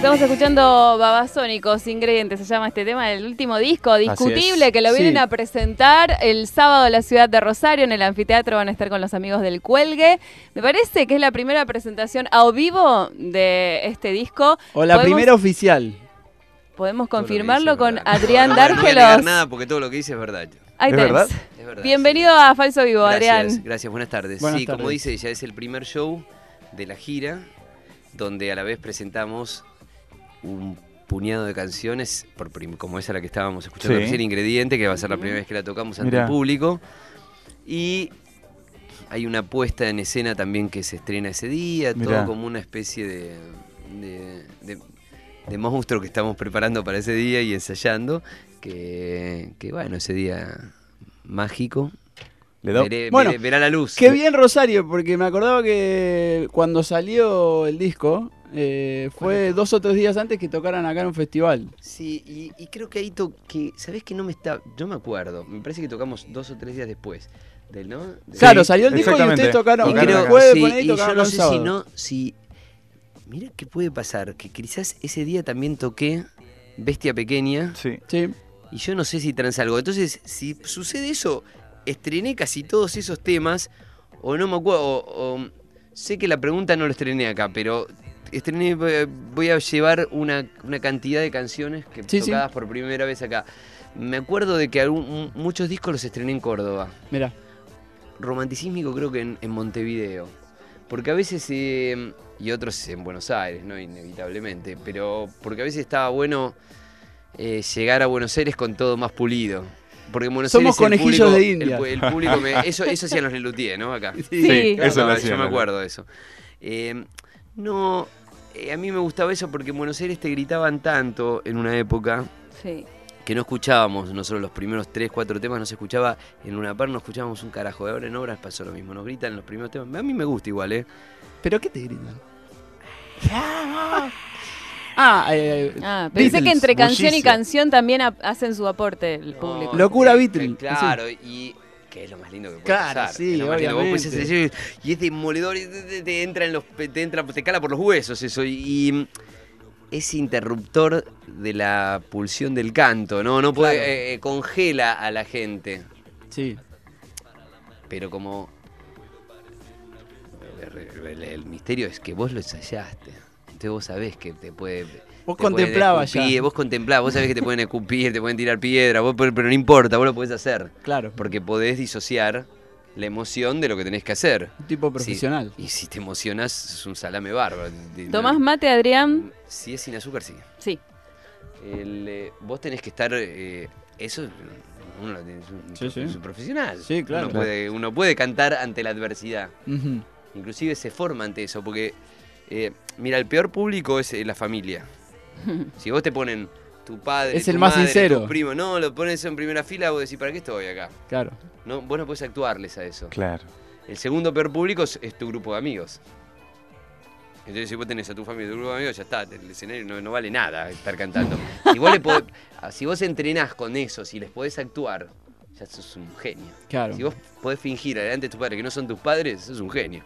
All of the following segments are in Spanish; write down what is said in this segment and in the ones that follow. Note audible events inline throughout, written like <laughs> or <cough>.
Estamos escuchando Babasónicos, Ingredientes, se llama este tema del último disco, discutible, que lo vienen Sí. a presentar el sábado en la ciudad de Rosario, en el anfiteatro van a estar con los amigos del Cuelgue. Me parece que es la primera presentación a vivo de este disco. O la Podemos- primera oficial. Podemos confirmarlo con. Adrián No, no voy a negar Dárgelos. nada porque todo lo que dice es verdad. Ahí ¿Es verdad? Es verdad. Bienvenido a Falso Vivo, Gracias, Adrián. gracias, buenas tardes. Buenas sí, como dice, ya es el primer show de la gira, donde a la vez presentamos un puñado de canciones, por prim- como esa la que estábamos escuchando Sí. recién, Ingrediente, que va a ser la primera vez que la tocamos ante Mirá. el público. Y hay una puesta en escena también que se estrena ese día, Mirá. todo como una especie de, de, de- de monstruo que estamos preparando para ese día y ensayando, que, que bueno, ese día mágico. Le do- Veré- Bueno, veré- verá la luz. Qué bien Rosario, porque me acordaba que cuando salió el disco, eh, fue dos o tres días antes que tocaran acá en un festival. Sí, y, y creo que ahí toqué. ¿Sabés que no me está.? Yo me acuerdo. Me parece que tocamos dos o tres días después. Del, ¿no? De- claro, salió el disco y ustedes tocaron Y creo, jueves sí, y yo no sé si no. Si, mira qué puede pasar. Que quizás ese día también toqué Bestia Pequeña. Sí. Sí. Y yo no sé si transalgo. Entonces, si sucede eso, estrené casi todos esos temas. O no me acuerdo. o- o- sé que la pregunta no lo estrené acá, pero estrené. Voy a llevar una, una cantidad de canciones que Sí, sí. tocadas por primera vez acá. Me acuerdo de que algún- muchos discos los estrené en Córdoba. Mira. Romanticismo creo que en, en Montevideo. Porque a veces, eh, y otros en Buenos Aires, ¿no? Inevitablemente. Pero porque a veces estaba bueno eh, llegar a Buenos Aires con todo más pulido. Porque en Buenos Somos Aires el conejillos público- de India. El, público me- <laughs> eso, eso hacían los Lelutier, ¿no? Acá. Sí. eso Yo lo me- hacían, Yo me acuerdo de eso. Eh, no, eh, a mí me gustaba eso porque en Buenos Aires te gritaban tanto en una época Sí. que no escuchábamos nosotros los primeros tres, cuatro temas, no se escuchaba en una par, no escuchábamos un carajo. Ahora en obras pasó lo mismo, nos gritan en los primeros temas. A mí me gusta igual, ¿eh? ¿Pero qué te gritan? <laughs> Ah, eh, Ah, pensé que Beatles, entre canción y canción también hacen su aporte el público. Locura eh, Beatle, Claro, y que es lo más lindo que puede Claro, pasar. sí, obviamente. y es demoledor, y te, entra en los, te entra, te cala por los huesos eso. Y, y es interruptor de la pulsión del canto, ¿no? No puede, Claro. eh, eh, congela a la gente. sí. Pero como. El, el misterio es que vos lo ensayaste. Entonces vos sabés que te puede. Vos contemplabas ya. Vos contemplabas, vos sabés que te pueden escupir, te pueden tirar piedra, vos, pero, pero no importa, vos lo podés hacer. Claro. Porque podés disociar la emoción de lo que tenés que hacer. Un tipo Sí, profesional. Y si te emocionás, es un salame bárbaro. ¿Tomás mate, Adrián? Si es sin azúcar, sí. Sí. El, eh, vos tenés que estar. eh, eso. Uno lo tiene- es un, Sí, sí. es un profesional. Sí, claro. Uno puede, uno puede cantar ante la adversidad. Ujú. Inclusive se forma ante eso, porque, eh, mira, el peor público es eh, la familia. Si vos te ponen tu padre, Es tu el más madre, sincero. tu primo, no, lo pones en primera fila, vos decís, ¿para qué estoy acá? Claro. No, vos no podés actuarles a eso. Claro. El segundo peor público es, es tu grupo de amigos. Entonces, si vos tenés a tu familia, tu grupo de amigos, ya está, el escenario no, no vale nada estar cantando. Si vos, le podés- si vos entrenás con eso, si les podés actuar, ya sos un genio. Claro. Si vos podés fingir adelante de tus padres que no son tus padres, sos un genio.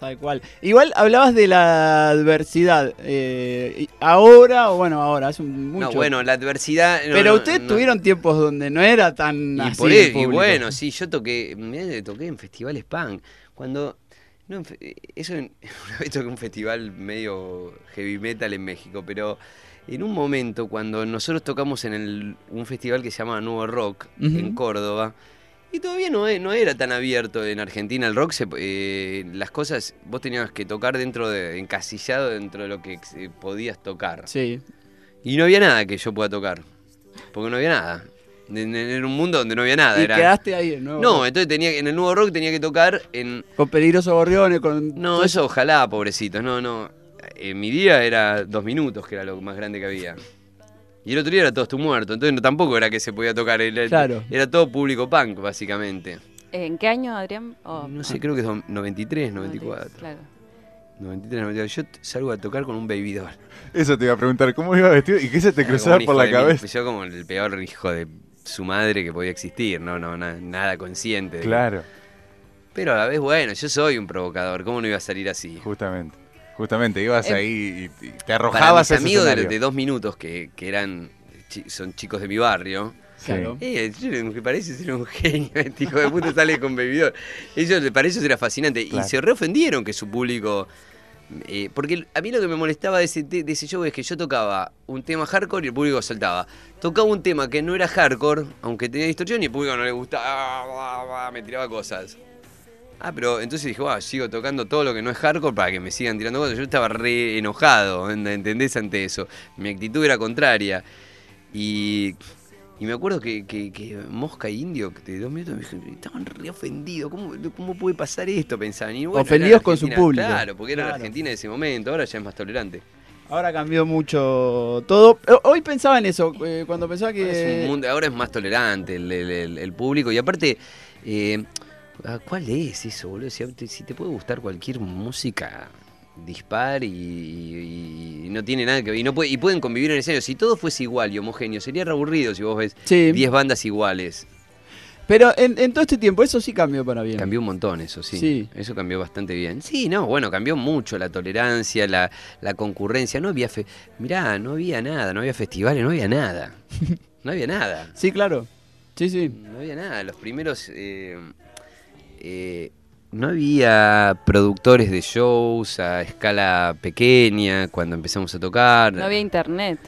Tal cual. Igual hablabas de la adversidad. eh, ahora, o bueno, ahora, hace mucho. No, bueno, la adversidad. no, Pero no, ustedes no. tuvieron tiempos donde no era tan Y, así. por el eso- y bueno, sí, yo toqué, mirá toqué en festivales punk. Cuando. eso en- <laughs> una vez toqué un festival medio heavy metal en México, pero en un momento cuando nosotros tocamos en el- un festival que se llama Nuevo Rock en Córdoba, y todavía no, e- no era tan abierto en Argentina el rock, se- eh, las cosas, vos tenías que tocar dentro de, encasillado dentro de lo que eh, podías tocar. Sí. Y no había nada que yo pueda tocar, porque no había nada. En- en- Era un mundo donde no había nada. y era- quedaste ahí, ¿no? no, entonces tenía en el nuevo rock tenía que tocar en. Con peligrosos gorriones, con. No, eso ojalá, pobrecitos. No, no. En mi día era dos minutos, que era lo más grande que había. Y el otro día era todo tu muerto. Entonces no, tampoco era que se podía tocar. Era, Claro. era todo público punk, básicamente. ¿En qué año, Adrián? Oh, No sé, creo que es 93, 94. Claro. 93, 94. Yo salgo a tocar con un baby doll. Eso te iba a preguntar, ¿cómo iba vestido y qué se te cruzaba por la cabeza? Yo como el peor hijo de su madre que podía existir, no, no, na- nada consciente. de- Claro, Pero a la vez, bueno, yo soy un provocador, ¿cómo no iba a salir así? justamente. Justamente, ibas Eh, ahí y, y te arrojabas mis a ese amigos de, de dos minutos, que, que eran chi- son chicos de mi barrio. Claro. Eh, me parece ser un <laughs> genio, este hijo de puta sale con bebidor. Ellos, para ellos era fascinante. Claro. Y se reofendieron que su público. eh, porque a mí lo que me molestaba de ese, de ese show es que yo tocaba un tema hardcore y el público saltaba. Tocaba un tema que no era hardcore, aunque tenía distorsión y el público no le gustaba, me tiraba cosas. Ah, pero entonces dije, "Buah, sigo tocando todo lo que no es hardcore para que me sigan tirando cosas. Yo estaba re enojado, ¿ent- ¿entendés? Ante eso. Mi actitud era contraria. Y, y me acuerdo que, que- que Mosca y Indio, de dos minutos, me dijeron, estaban re ofendidos. ¿Cómo, ¿Cómo puede pasar esto? Pensaban. Y bueno, Ofendidos con su público. Claro, porque era la. Argentina de ese momento. Ahora ya es más tolerante. Ahora cambió mucho todo. Hoy pensaba en eso, eh, cuando pensaba Ahora es, un que... mundo- ahora es más tolerante el, el- el- el público. Y aparte, eh, ah, ¿cuál es eso, boludo? Si, te- puede gustar cualquier música, dispar y, y- y no tiene nada que ver. Y, no puede- y pueden convivir en el escenario. Si todo fuese igual y homogéneo, sería re aburrido si vos ves Sí, 10 bandas iguales. pero en, en todo este tiempo eso sí cambió para bien. Cambió un montón eso, sí. Sí. Eso cambió bastante bien. Sí, no, bueno, cambió mucho la tolerancia, la, la concurrencia. No había fe... Mirá, no había nada, no había festivales, no había nada. <laughs> No había nada. Sí, claro. Sí, sí. No había nada. Los primeros. eh, eh, no había productores de shows a escala pequeña cuando empezamos a tocar. No había internet.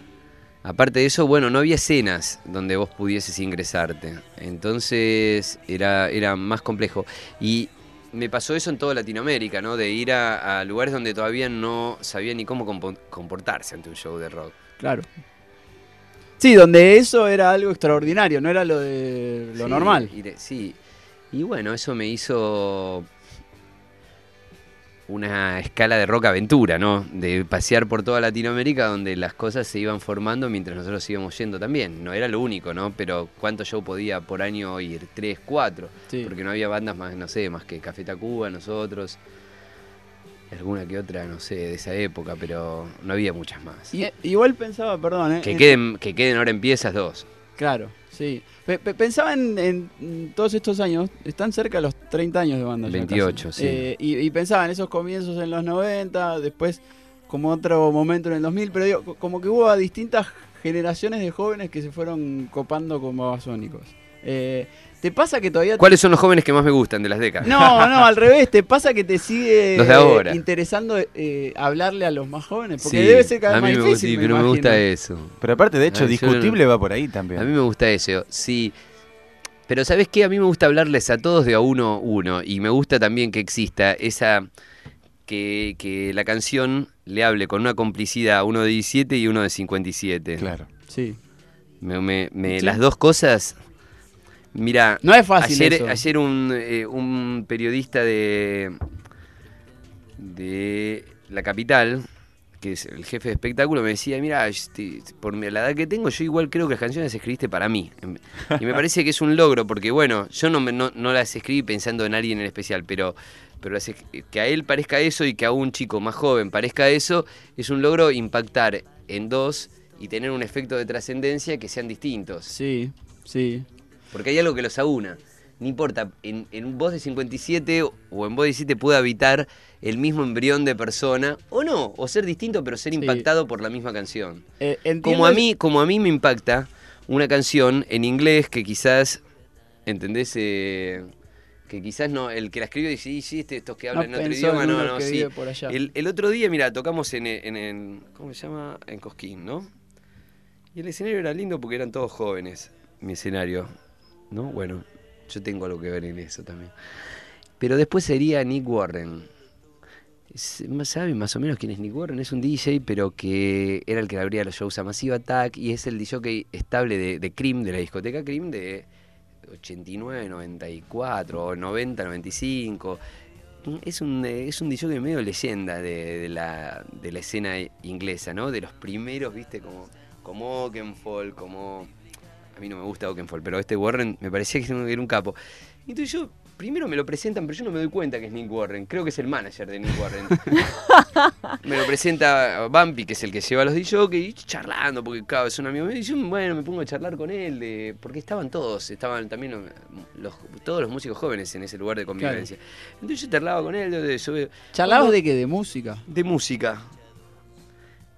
Aparte de eso, bueno, no había escenas donde vos pudieses ingresarte. Entonces era, era más complejo. Y me pasó eso en toda Latinoamérica, ¿no? De ir a, a lugares donde todavía no sabía ni cómo compo- comportarse ante un show de rock. Claro. Sí, donde eso era algo extraordinario, no era lo de lo Sí, normal. y de- sí. Y bueno, eso me hizo una escala de rock aventura, ¿no? De pasear por toda Latinoamérica donde las cosas se iban formando mientras nosotros íbamos yendo también. No era lo único, ¿no? Pero ¿cuánto show podía por año ir? ¿Tres, cuatro? Sí. Porque no había bandas más, no sé, más que Café Tacuba, nosotros. Alguna que otra, no sé, de esa época, pero no había muchas más. Y- igual pensaba, perdón, ¿eh? Que en- queden, que queden ahora en piezas dos. Claro, sí. Pe- pe- pensaba en, en todos estos años, están cerca de los 30 años de banda. ya 28, casi. sí. Eh, y, y pensaba en esos comienzos en los 90, después como otro momento en el 2000, pero digo, co- como que hubo a distintas generaciones de jóvenes que se fueron copando con babasónicos. Eh, ¿Te pasa que todavía... ¿Cuáles son los jóvenes que más me gustan de las décadas? No, no, al revés, ¿te pasa que te sigue <laughs> Los de ahora. interesando eh, hablarle a los más jóvenes? Porque Sí, debe ser cada a vez mí más me, difícil. sí, me pero me gusta eso. Pero aparte, de hecho, Ay, discutible no- va por ahí también. A mí me gusta eso, sí. Pero ¿sabes qué? A mí me gusta hablarles a todos de a uno uno. Y me gusta también que exista esa... Que, que la canción le hable con una complicidad a uno de 17 y uno de 57. Claro. Sí. Me- me- me- Sí. Las dos cosas... Mira, No es fácil ayer, eso. ayer un, eh, un periodista de, de la capital, que es el jefe de espectáculo, me decía, mira, este, por la edad que tengo, yo igual creo que las canciones las escribiste para mí. Y me parece que es un logro, porque bueno, yo no, me- no, no las escribí pensando en alguien en especial, pero, pero las es- que a él parezca eso y que a un chico más joven parezca eso, es un logro impactar en dos y tener un efecto de trascendencia que sean distintos. Sí, sí. Porque hay algo que los aúna. No importa, en, en un voz de 57 o en voz de 17 puede habitar el mismo embrión de persona, o no, o ser distinto, pero ser Sí. impactado por la misma canción. Eh, Como a mí, como a mí me impacta una canción en inglés que quizás, ¿entendés? Eh, que quizás no, el que la escribió dice, sí, sí, este- estos que hablan en otro idioma, no, no, sí. el otro día, mira, tocamos en, en, en- ¿cómo se llama? En Cosquín, ¿no? Y el escenario era lindo porque eran todos jóvenes, mi escenario, ¿no? Bueno, yo tengo algo que ver en eso también. Pero después sería Nick Warren. ¿Saben más o menos quién es Nick Warren? Es un DJ, pero que era el que abría los shows a Massive Attack y es el DJ estable de, de Cream, de la discoteca Cream, de 89, 94 o 90, 95. Es un, es un DJ medio leyenda de, de la, de la escena inglesa, ¿no? De los primeros, viste, como, como Oakenfold, como... A mí no me gusta Oakenfold, pero este Warren me parecía que era un capo. Entonces yo primero me lo presentan, pero yo no me doy cuenta que es Nick Warren. Creo que es el manager de Nick Warren. <laughs> me lo presenta Bumpy, que es el que lleva los DJs, y charlando, porque claro, es un amigo mío. Y yo, bueno, me pongo a charlar con él, de, porque estaban todos, estaban también los, todos los músicos jóvenes en ese lugar de convivencia. Entonces yo charlaba con él. de- yo veo- ¿Charlabas de qué? ¿De música? de música.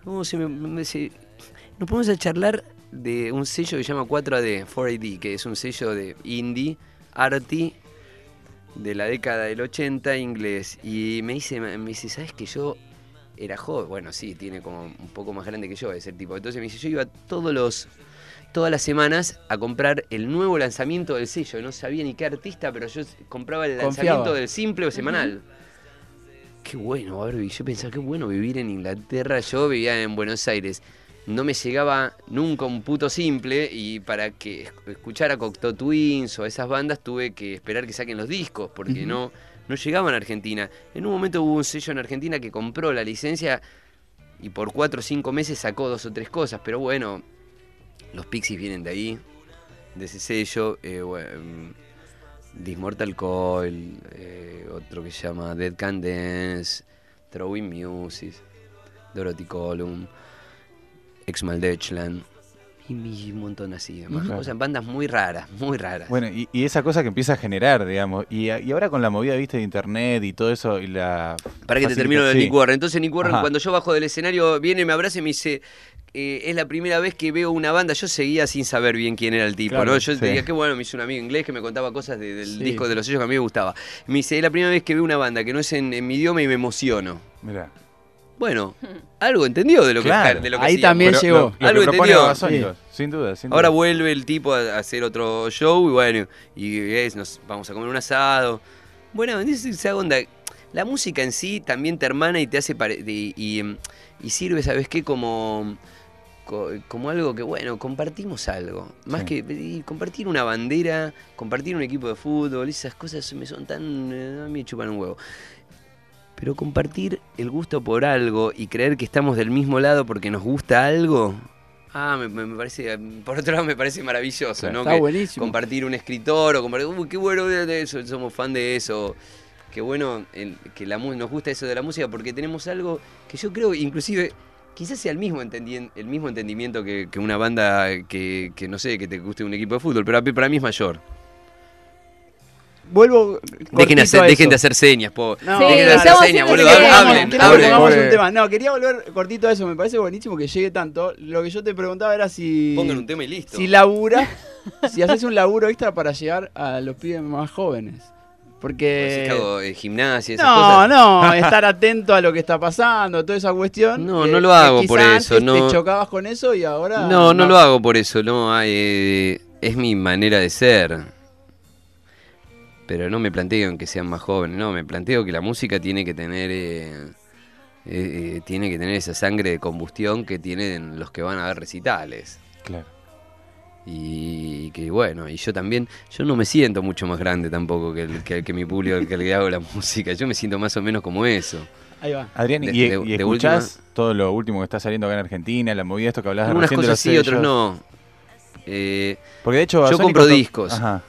¿Cómo se me, me- se- nos ponemos a charlar de un sello que se llama 4AD, 4AD, que es un sello de indie, arty, de la década del 80, inglés. Y me dice, me dice, ¿sabes que yo era joven? Bueno, sí, tiene como un poco más grande que yo ese tipo. Entonces me dice, yo iba todos los... Todas las semanas a comprar el nuevo lanzamiento del sello. No sabía ni qué artista, pero yo compraba el Confiaba. lanzamiento del simple o semanal. Qué bueno, Barbie. Yo pensaba, qué bueno vivir en Inglaterra. Yo vivía en Buenos Aires. No me llegaba nunca un puto simple y para que esc- escuchara Cocteau Twins o esas bandas tuve que esperar que saquen los discos porque no, no llegaban a Argentina. En un momento hubo un sello en Argentina que compró la licencia y por cuatro o cinco meses sacó dos o tres cosas, pero bueno, los Pixies vienen de ahí, de ese sello. Eh, bueno, This Mortal Coil, eh, otro que se llama Dead Can Dance, Throwing Music, Dorothy Column, Ex Maldechland y un montón así. Demás. Ujú. O sea, bandas muy raras, muy raras. Bueno, y, y esa cosa que empieza a generar, digamos. Y, ahora con la movida, viste, de internet y todo eso, y la. Para que te termino de sí. Nick Warren. Entonces Nick Warren Ajá. cuando yo bajo del escenario viene, me abraza y me dice, eh, es la primera vez que veo una banda. Yo seguía sin saber bien quién era el tipo, Claro, ¿no? Yo sí. diría, qué bueno, me hizo un amigo inglés que me contaba cosas de- del Sí. disco de los sellos que a mí me gustaba. Me dice, es la primera vez que veo una banda que no es en, en mi idioma y me emociono. Mirá. Bueno, algo entendió de lo que, Claro. de lo que Ahí hacíamos. también Pero llegó. Lo, lo Algo entendió. Sin duda, sin Ahora duda. vuelve el tipo a hacer otro show y bueno, y es, nos vamos a comer un asado. Bueno, es esa onda. La música en sí también te hermana y te hace pare- y, y, y sirve, ¿sabes qué? Como, co- como algo que, bueno, compartimos algo. Más Sí. que compartir una bandera, compartir un equipo de fútbol, esas cosas me son tan... eh, a mí me chupan un huevo. Pero compartir el gusto por algo y creer que estamos del mismo lado porque nos gusta algo, ah, me, parece, por otro lado me parece maravilloso, Claro. ¿no? Está Que buenísimo. compartir un escritor o compartir, uy, qué bueno de de eso, somos fan de eso. Qué bueno el- que la, nos gusta eso de la música porque tenemos algo que yo creo, inclusive, quizás sea el mismo, el mismo entendimiento que, que una banda que, que, no sé, que te guste un equipo de fútbol, pero para mí es mayor. Vuelvo. Dejen, hacer- a dejen de hacer señas, po. No, Sí, dejen de hacer señas, boludo. Hablen, hablen. Pobre. un tema. No, quería volver cortito a eso. Me parece buenísimo que llegue tanto. Lo que yo te preguntaba era si. Pongan un tema y listo. Si labura. <laughs> si haces un laburo extra para llegar a los pibes más jóvenes. Pues si Porque. que hago eh, gimnasia, esas No, cosas. no, <laughs> estar atento a lo que está pasando, toda esa cuestión. No, que- no lo hago por eso, antes no. Te chocabas con eso y ahora. No, no lo hago por eso, no. ay, eh, es mi manera de ser. Pero no me planteo en que sean más jóvenes, no, me planteo que la música tiene que tener eh, eh, eh, tiene que tener esa sangre de combustión que tienen los que van a ver recitales. Claro. Y que bueno, y yo también, yo no me siento mucho más grande tampoco que, el, que, que mi público, el que le hago la <laughs> música. Yo me siento más o menos como eso. Ahí va. Adrián, De- ¿y, de- y escuchás todo lo último que está saliendo acá en Argentina, la movida, esto que hablabas Algunas recién de cosas los sí, otras sellos? no. Eh, Porque de hecho, Yo compro discos. Ajá.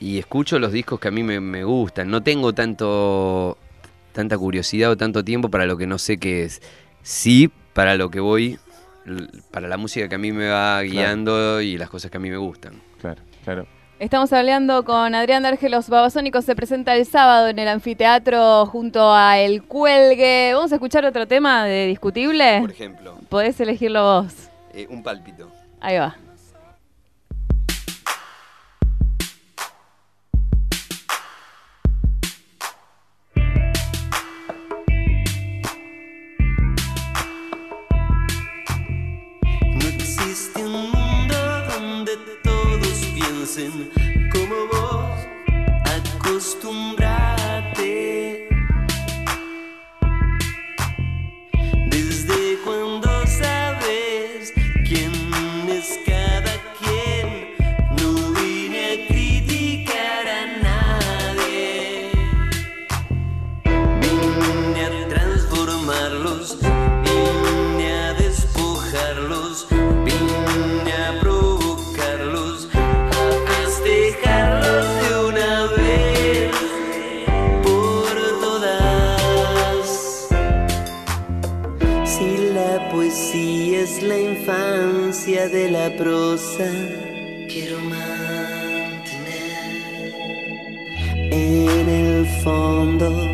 Y escucho los discos que a mí me, me gustan. No tengo tanto tanta curiosidad o tanto tiempo para lo que no sé qué es. Sí, para lo que voy, para la música que a mí me va guiando y las cosas que a mí me gustan. Claro, claro. Estamos hablando con Adrián Darge, los Babasónicos se presenta el sábado en el anfiteatro junto a El Cuelgue. Vamos a escuchar otro tema de Discutible. Por ejemplo, Podés elegirlo vos. eh, un pálpito. Ahí va. De la prosa. Quiero mantener en el fondo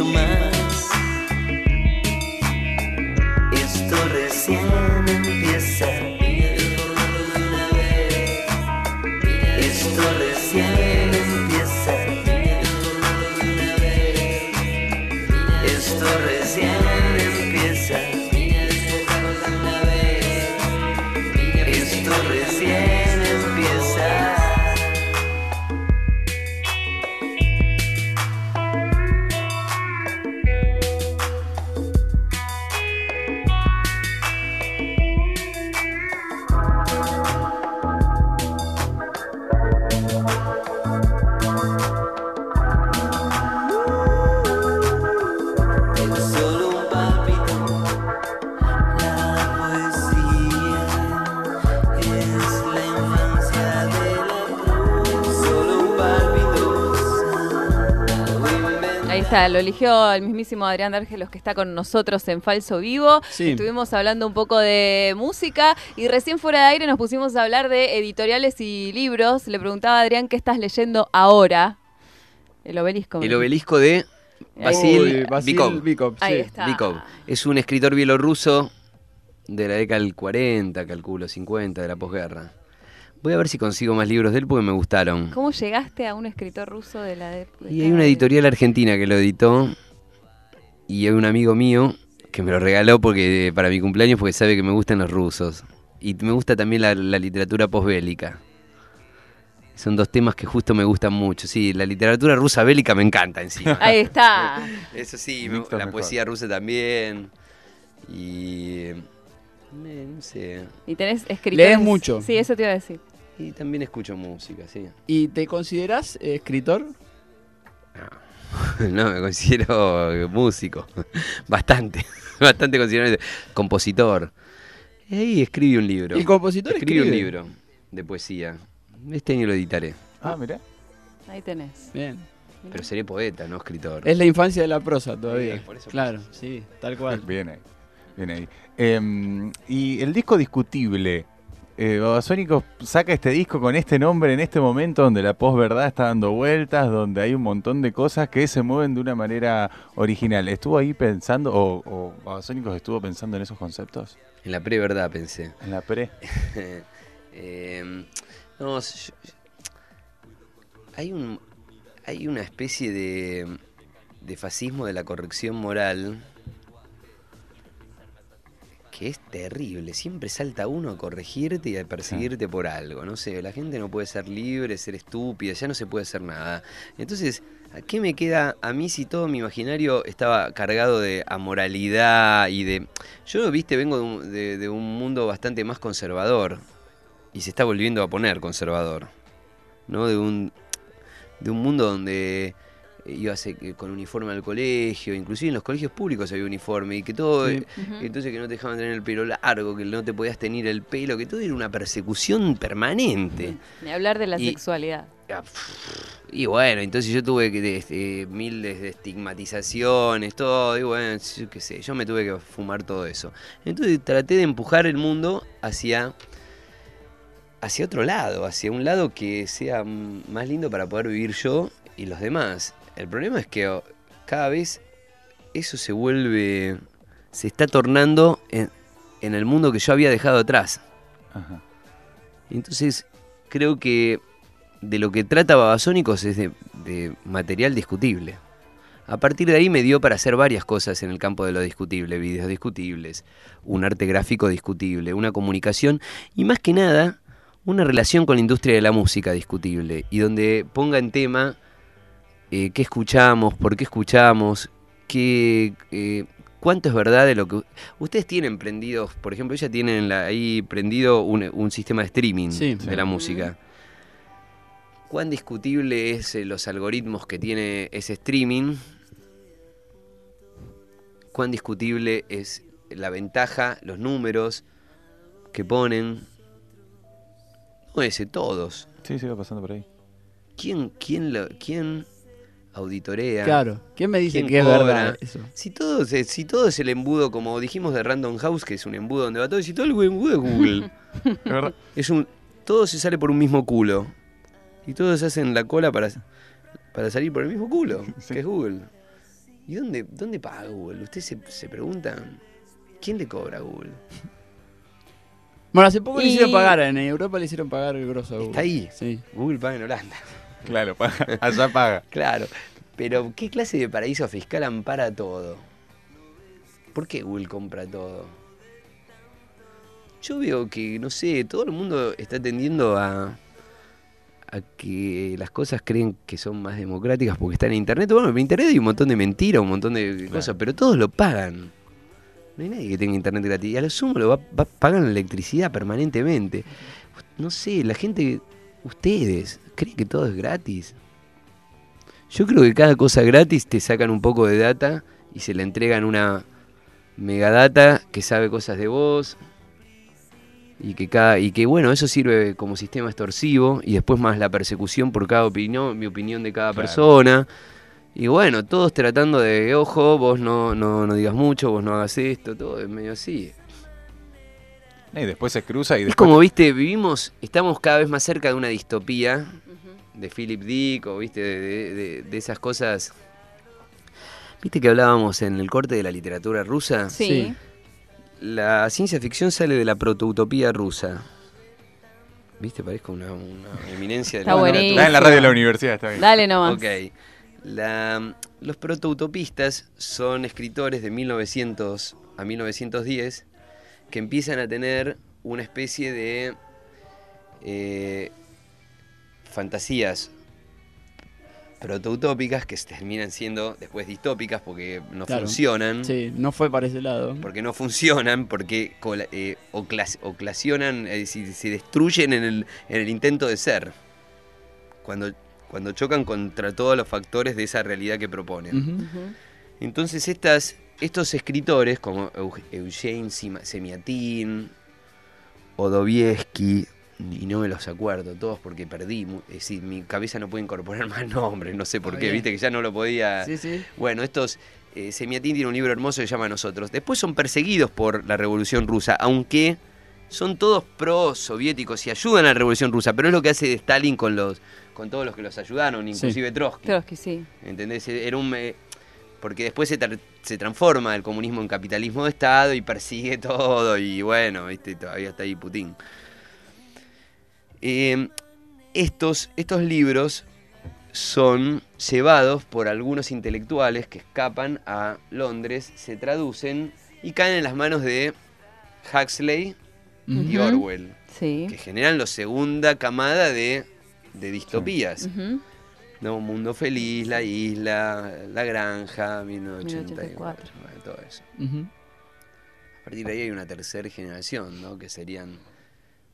en mucho lo eligió el mismísimo Adrián D'Argelos que está con nosotros en Falso Vivo. Sí. Estuvimos hablando un poco de música y recién fuera de aire nos pusimos a hablar de editoriales y libros. Le preguntaba a Adrián qué estás leyendo ahora. El obelisco. El obelisco de Uy, Basil Basil Bikov. Bikov, Ahí sí. está. Bikov. Es un escritor bielorruso de la década del 40, calculo, 50, de la posguerra. Voy a ver si consigo más libros de él porque me gustaron. ¿Cómo llegaste a un escritor ruso de la de, de Y hay una editorial argentina que lo editó y hay un amigo mío que me lo regaló porque para mi cumpleaños porque sabe que me gustan los rusos. Y me gusta también la, la literatura posbélica. Son dos temas que justo me gustan mucho. Sí, la literatura rusa bélica me encanta encima. Ahí está. <laughs> Eso sí, me- la mejor. poesía rusa también. Y... eh, No sé. Y tenés escritores. Lees mucho. Sí, eso te iba a decir. Y también escucho música, sí. ¿Y te consideras eh, escritor? No, <laughs> me considero músico. <laughs> Bastante. <laughs> Bastante considerado compositor. Y ahí escribí un libro. El compositor escribí un escribe. libro de poesía. Este año lo editaré. Ah, mirá. Ahí tenés. Bien. Pero seré poeta, no escritor. Es la infancia de la prosa todavía. Sí, por eso claro, sí, tal cual. Bien ahí. Bien ahí. Em, y el disco discutible. Eh, Babasónicos saca este disco con este nombre en este momento donde la posverdad está dando vueltas, donde hay un montón de cosas que se mueven de una manera original. ¿Estuvo ahí pensando, o, o Babasónicos estuvo pensando en esos conceptos? En la pre-verdad pensé. En la pre. <laughs> Eh, no, yo- hay un hay una especie de, de fascismo de la corrección moral que es terrible. Siempre salta uno a corregirte y a perseguirte por algo. No sé, la gente no puede ser libre, ser estúpida, ya no se puede hacer nada. Entonces ¿A qué me queda a mí si todo mi imaginario estaba cargado de amoralidad y de... Yo, viste, vengo de un, de- de un mundo bastante más conservador y se está volviendo a poner conservador, ¿no? De un, de un mundo donde ibas eh, con uniforme al colegio, inclusive en los colegios públicos había uniforme y que todo... Sí. Ujú. Entonces que no te dejaban tener el pelo largo, que no te podías tener el pelo, que todo era una persecución permanente. Ni hablar de la Y- sexualidad. Ah, Y bueno, entonces yo tuve que de- este, miles de estigmatizaciones, todo, y bueno, yo qué sé, yo me tuve que fumar todo eso. Entonces traté de empujar el mundo hacia hacia otro lado, hacia un lado que sea más lindo para poder vivir yo y los demás. El problema es que cada vez eso se vuelve, se está tornando en, en el mundo que yo había dejado atrás. Ajá. Entonces, creo que de lo que trata Babasónicos es de, de material discutible. A partir de ahí me dio para hacer varias cosas en el campo de lo discutible, videos discutibles, un arte gráfico discutible, una comunicación y más que nada una relación con la industria de la música discutible y donde ponga en tema eh, qué escuchamos, por qué escuchamos, qué, eh, cuánto es verdad de lo que... Ustedes tienen prendidos, por ejemplo, ella tienen la- ahí prendido un, un sistema de streaming Sí. de la música. ¿Cuán discutible es eh, los algoritmos que tiene ese streaming? ¿Cuán discutible es la ventaja, los números que ponen? No ese, todos. Sí, sigue pasando por ahí. ¿Quién, quién, lo, quién auditorea? Claro. ¿Quién me dice ¿Quién que es cobra? verdad eso? Si todo, es, si todo es el embudo, como dijimos de Random House, que es un embudo donde va todo, si todo el embudo es Google. <laughs> Es verdad. es un, todo se sale por un mismo culo. Y todos hacen la cola para, para salir por el mismo culo, Sí. que es Google. ¿Y dónde, dónde paga Google? Ustedes se, se preguntan, ¿quién le cobra a Google? Bueno, hace poco le hicieron pagar, en Europa le hicieron pagar el grosso a Google. Está ahí. Sí. Google paga en Holanda. Claro, paga. <laughs> allá paga. Claro, pero ¿qué clase de paraíso fiscal ampara todo? ¿Por qué Google compra todo? Yo veo que, no sé, todo el mundo está tendiendo a, a que las cosas creen que son más democráticas porque están en Internet. Bueno, en Internet hay un montón de mentiras, un montón de Claro. cosas, pero todos lo pagan. No hay nadie que tenga Internet gratis. Y a lo sumo lo va, va- pagan la electricidad permanentemente. No sé, la gente, ustedes, creen que todo es gratis. Yo creo que cada cosa gratis te sacan un poco de data y se le entregan una megadata que sabe cosas de vos. Y que, cada, y que bueno, eso sirve como sistema extorsivo y después más la persecución por cada opinión, mi opinión de cada Claro. persona. Y bueno, todos tratando de, ojo, vos no, no, no digas mucho, vos no hagas esto, todo es medio así. Y después se cruza y Es después... como, viste, vivimos, estamos cada vez más cerca de una distopía de Philip Dick o, viste, de, de- de- de esas cosas. ¿Viste que hablábamos en el corte de la literatura rusa? Sí. Sí. La ciencia ficción sale de la protoutopía rusa. ¿Viste? Parezco una, una eminencia de Está la. Está en la radio de la universidad, está bien. Dale nomás. Ok. La- los protoutopistas son escritores de 1900 a 1910 que empiezan a tener una especie de eh, fantasías protoutópicas que terminan siendo después distópicas porque no Claro. funcionan. Sí, no fue para ese lado. Porque no funcionan, porque eh, oclas- oclasionan, es decir, se destruyen en el, en el intento de ser. Cuando, cuando chocan contra todos los factores de esa realidad que proponen. Entonces estas, estos escritores como Euge- Eugene Semiatin, Odoviesky, y no me los acuerdo todos porque perdí, es decir, mi cabeza no puede incorporar <laughs> más nombres, no sé por qué, bien. viste que ya no lo podía... Sí, sí. Bueno, estos. Eh, Semiatin tiene un libro hermoso que se llama Nosotros. Después son perseguidos por la Revolución Rusa, aunque son todos pro-soviéticos y ayudan a la Revolución Rusa, pero es lo que hace Stalin con los con todos los que los ayudaron, inclusive Trotsky. Que sí. ¿Entendés? Era un. eh, porque después se, tra- se transforma el comunismo en capitalismo de Estado y persigue <laughs> todo, y bueno, ¿viste? todavía está ahí Putin. Eh, estos, estos libros son llevados por algunos intelectuales que escapan a Londres, se traducen y caen en las manos de Huxley y. Orwell, Sí. que generan la segunda camada de, de distopías. Ujú. No, Mundo Feliz, La Isla, La Granja, 1984. 1984. bueno, todo eso. A partir de ahí hay una tercera generación, ¿no? Que serían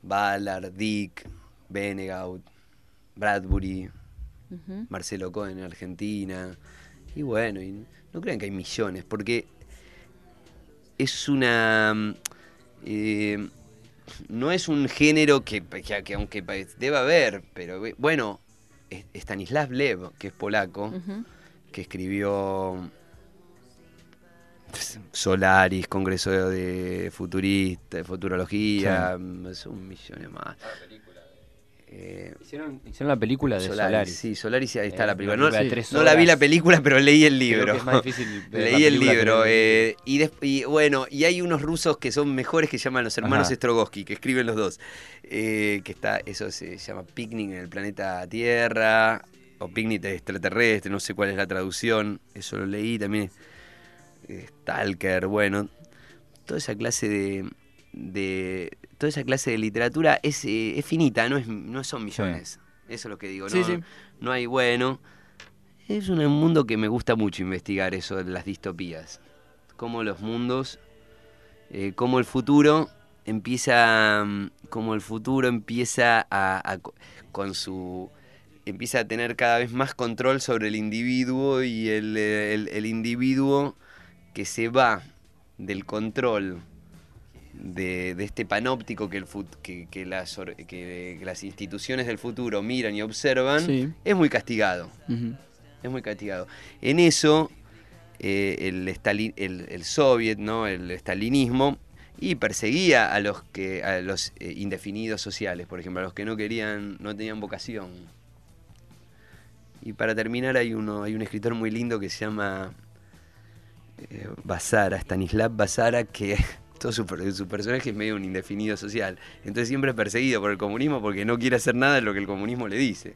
Ballard, Dick, Benegaut, Bradbury. Marcelo Cohen en Argentina. Y bueno, y no crean que hay millones, porque es una... mm, eh, no es un género que, que- que aunque debe haber, pero eh, bueno, Stanislav Lev, que es polaco, que escribió Solaris, Congreso de Futurista, Futurología, es un millón más. Eh, Hicieron, hicieron la película de Solaris, Solaris. sí, Solaris, ahí está Eh, la película. No, no la vi la película, pero leí el libro. es más difícil <laughs> leí el libro. eh, y, bueno, y hay unos rusos que son mejores que se llaman los hermanos Ajá. Strogoski, que escriben los dos. Que está, eso se llama Picnic en el planeta Tierra, o Picnic extraterrestre, no sé cuál es la traducción. Eso lo leí también. Stalker, bueno, toda esa clase de, de- toda esa clase de literatura es, eh, es finita, no es no son millones. Eso es lo que digo, no, sí. no hay bueno. Es un mundo que me gusta mucho investigar eso de las distopías. Cómo los mundos, eh, cómo el futuro empieza, mm, cómo el futuro empieza a, a co- con su empieza a tener cada vez más control sobre el individuo y el, el- el individuo que se va del control de, de este panóptico que, el fut- que, que las, que- las instituciones del futuro miran y observan, Sí. es muy castigado. Es muy castigado. En eso, eh, el, Stalin, el, el soviet, ¿no? el stalinismo, y perseguía a los que a los eh, indefinidos sociales, por ejemplo, a los que no querían, no tenían vocación. Y para terminar hay uno, hay un escritor muy lindo que se llama eh, Basara, Stanislav Basara, que <laughs> todo su, su personaje es medio un indefinido social. Entonces siempre es perseguido por el comunismo porque no quiere hacer nada de lo que el comunismo le dice.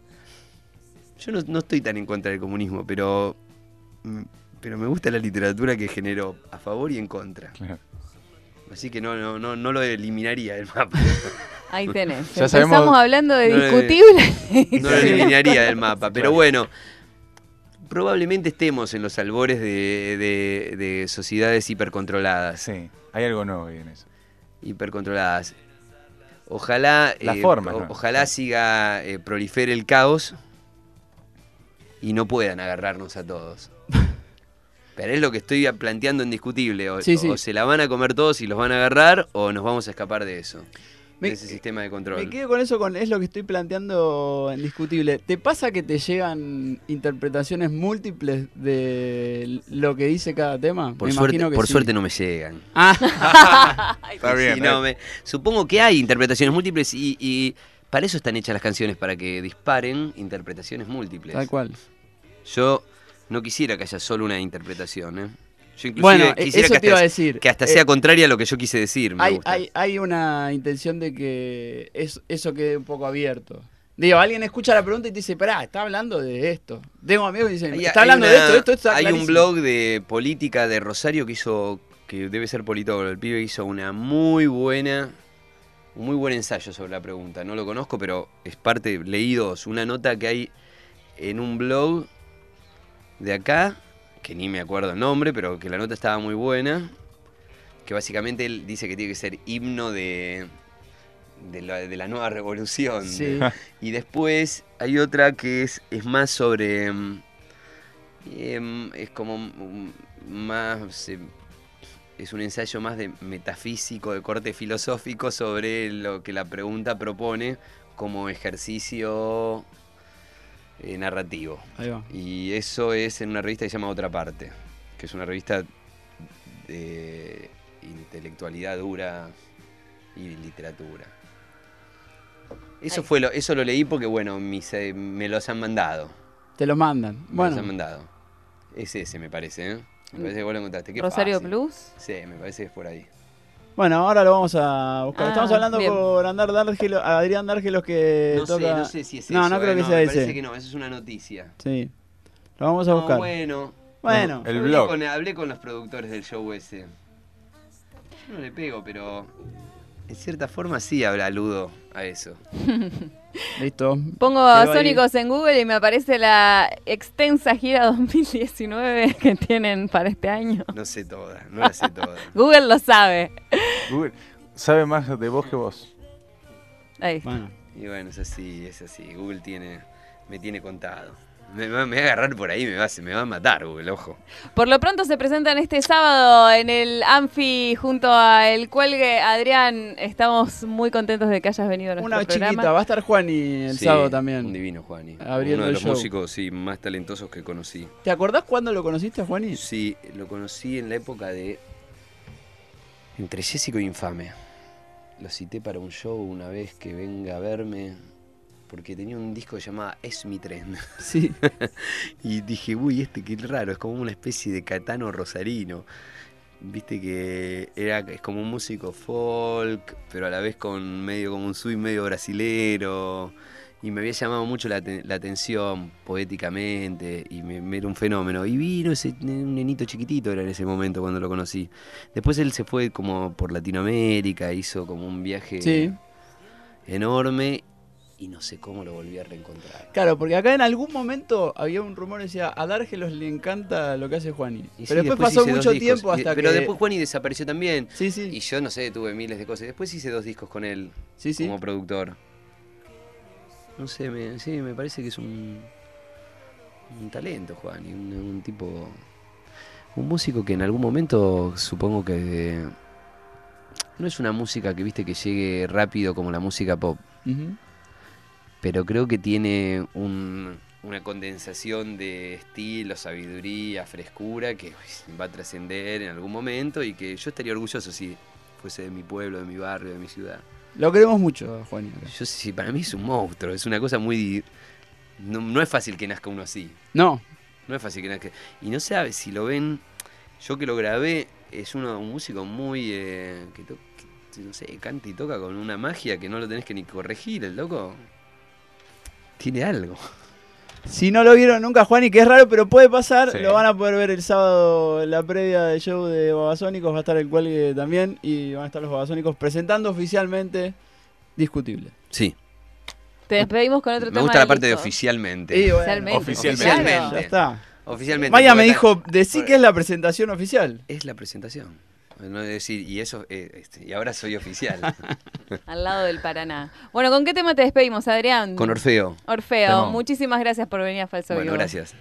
Yo no, no estoy tan en contra del comunismo, pero, mm, pero me gusta la literatura que generó a favor y en contra. Claro. Así que no, no, no, no lo eliminaría del mapa. <laughs> Ahí tenés. Ya Empezamos sabemos- hablando de No, discutible. <laughs> No lo eliminaría del mapa. Pero bueno, probablemente estemos en los albores de, de- de sociedades hipercontroladas. Sí, hay algo nuevo ahí en eso. Hipercontroladas. Ojalá, La eh, forma, o- ¿no? ojalá siga, eh, prolifere el caos y no puedan agarrarnos a todos. <laughs> Pero es lo que estoy planteando indiscutible. O, Sí, sí. o se la van a comer todos y los van a agarrar, o nos vamos a escapar de eso. Me- de ese sistema de control. Me quedo con eso, con es lo que estoy planteando en discutible. ¿Te pasa que te llegan interpretaciones múltiples de lo que dice cada tema? Por, me suerte, imagino que por sí. suerte no me llegan. <laughs> Ah, <laughs> Está bien. Sí, no, ¿eh? me- supongo que hay interpretaciones múltiples y, y para eso están hechas las canciones, para que disparen interpretaciones múltiples. tal cual. Yo no quisiera que haya solo una interpretación, ¿eh? Yo inclusive Bueno, eh, quisiera eso que te iba a hasta, decir. que hasta Eh, sea contraria a lo que yo quise decir. Me hay, gusta. hay, hay una intención de que es, eso quede un poco abierto. Digo, alguien escucha la pregunta y te dice, pará, está hablando de esto. Tengo amigos que dicen, Hay- está hablando una- de esto, esto está Hay un clarísimo". blog de política de Rosario que hizo, que debe ser politólogo, el pibe hizo una muy buena, un muy buen ensayo sobre la pregunta. No lo conozco, pero es parte, leídos, una nota que hay en un blog de acá, que ni me acuerdo el nombre, pero que la nota estaba muy buena, que básicamente él dice que tiene que ser himno de, de, la, de la nueva revolución. Sí. Y después hay otra que es, es más sobre... mm, em, es como mm, más... eh, es un ensayo más de metafísico, de corte filosófico sobre lo que la pregunta propone como ejercicio eh, narrativo. Ahí va. Y eso es en una revista que se llama Otra Parte, que es una revista de intelectualidad dura y literatura. Eso fue lo, eso lo leí porque bueno, mis, eh, me los han mandado. Te lo mandan. Me Bueno, los han mandado. Es ese, me parece, ¿eh? Me parece que vos lo encontraste. Qué Rosario fácil. Plus. Sí, me parece que es por ahí. Bueno, ahora lo vamos a buscar. Ah, Estamos hablando bien. con Andar Dárgelos- Adrián Dárgelos que No sé, toca... no sé si es No, eso. no creo eh, que sea me ese. parece que no, eso es una noticia. Sí. Lo vamos a No, buscar. bueno. bueno, El Hablé blog. con- hablé con los productores del show ese. Yo no le pego, pero En cierta forma sí habla aludo a eso. <laughs> Listo. Pongo Quedó ahí. Babasónicos en Google y me aparece la extensa gira 2019 <laughs> que tienen para este año. No sé toda, no la sé toda. <laughs> Google lo sabe. Google sabe más de vos que vos. Ahí. Bueno. Y bueno, es así, es así. Google tiene, me tiene contado. Me, va- me va a agarrar por ahí, me va, a- me va a matar Google, ojo. Por lo pronto se presentan este sábado en el Anfi junto a El Cuelgue. Adrián, estamos muy contentos de que hayas venido a nuestro Una programa. chiquita, va a estar Juani el Sí, sábado Un también. divino, Juani. Abriendo Uno de el los show. músicos, sí, más talentosos que conocí. ¿Te acordás cuándo lo conociste a Juani? Sí, lo conocí en la época de. Entre Jessico y Infame. Lo cité para un show una vez que venga a verme. Porque tenía un disco llamaba Es mi tren. <laughs> Sí. Y dije, uy, este qué raro, es como una especie de catano rosarino. Viste que era, es como un músico folk, pero a la vez con medio como un swing medio brasilero. Y me había llamado mucho la, aten- la atención poéticamente y me, me era un fenómeno. Y vino ese un nenito chiquitito, era en ese momento cuando lo conocí. Después él se fue como por Latinoamérica, hizo como un viaje Sí. enorme y no sé cómo lo volví a reencontrar. Claro, porque acá en algún momento había un rumor que decía a Dargelos le encanta lo que hace Juani. Y sí, Pero después, pasó mucho tiempo hasta Pero que. después Juani desapareció también. Sí, sí. Y yo no sé, tuve miles de cosas. Después hice dos discos con él Sí, sí. como productor. No sé, me, sí, me parece que es un, un talento, Juan, y un, un tipo, un músico que en algún momento supongo que no es una música que viste que llegue rápido como la música pop, Ujú. Pero creo que tiene un- una condensación de estilo, sabiduría, frescura que uy, va a trascender en algún momento y que yo estaría orgulloso si fuese de mi pueblo, de mi barrio, de mi ciudad. Lo queremos mucho, acá. Yo sí, para mí es un monstruo, es una cosa muy... No, no es fácil que nazca uno así, No, no es fácil que nazca... Y no sabe si lo ven, yo que lo grabé, es uno, un músico muy... eh, que, to- que, no sé, canta y toca con una magia que no lo tenés que ni corregir, el loco. Tiene algo. si no lo vieron nunca, Juani, que es raro, pero puede pasar, Sí. lo van a poder ver el sábado en la previa del show de Babasónicos. Va a estar el cuelgue también y van a estar los Babasónicos presentando oficialmente Discutible. Sí, Te despedimos con otro me tema. gusta la parte de oficialmente. Y bueno, Oficialmente. Oficialmente. Claro. Ya está. Oficialmente. Maya me dijo, decí que es la presentación oficial. Es la presentación. No decir, y eso, eh, este, y ahora soy oficial. <laughs> Al lado del Paraná. Bueno, ¿con qué tema te despedimos, Adrián? Con Orfeo. Orfeo, muchísimas gracias por venir a Falso Bueno, Vivo. gracias.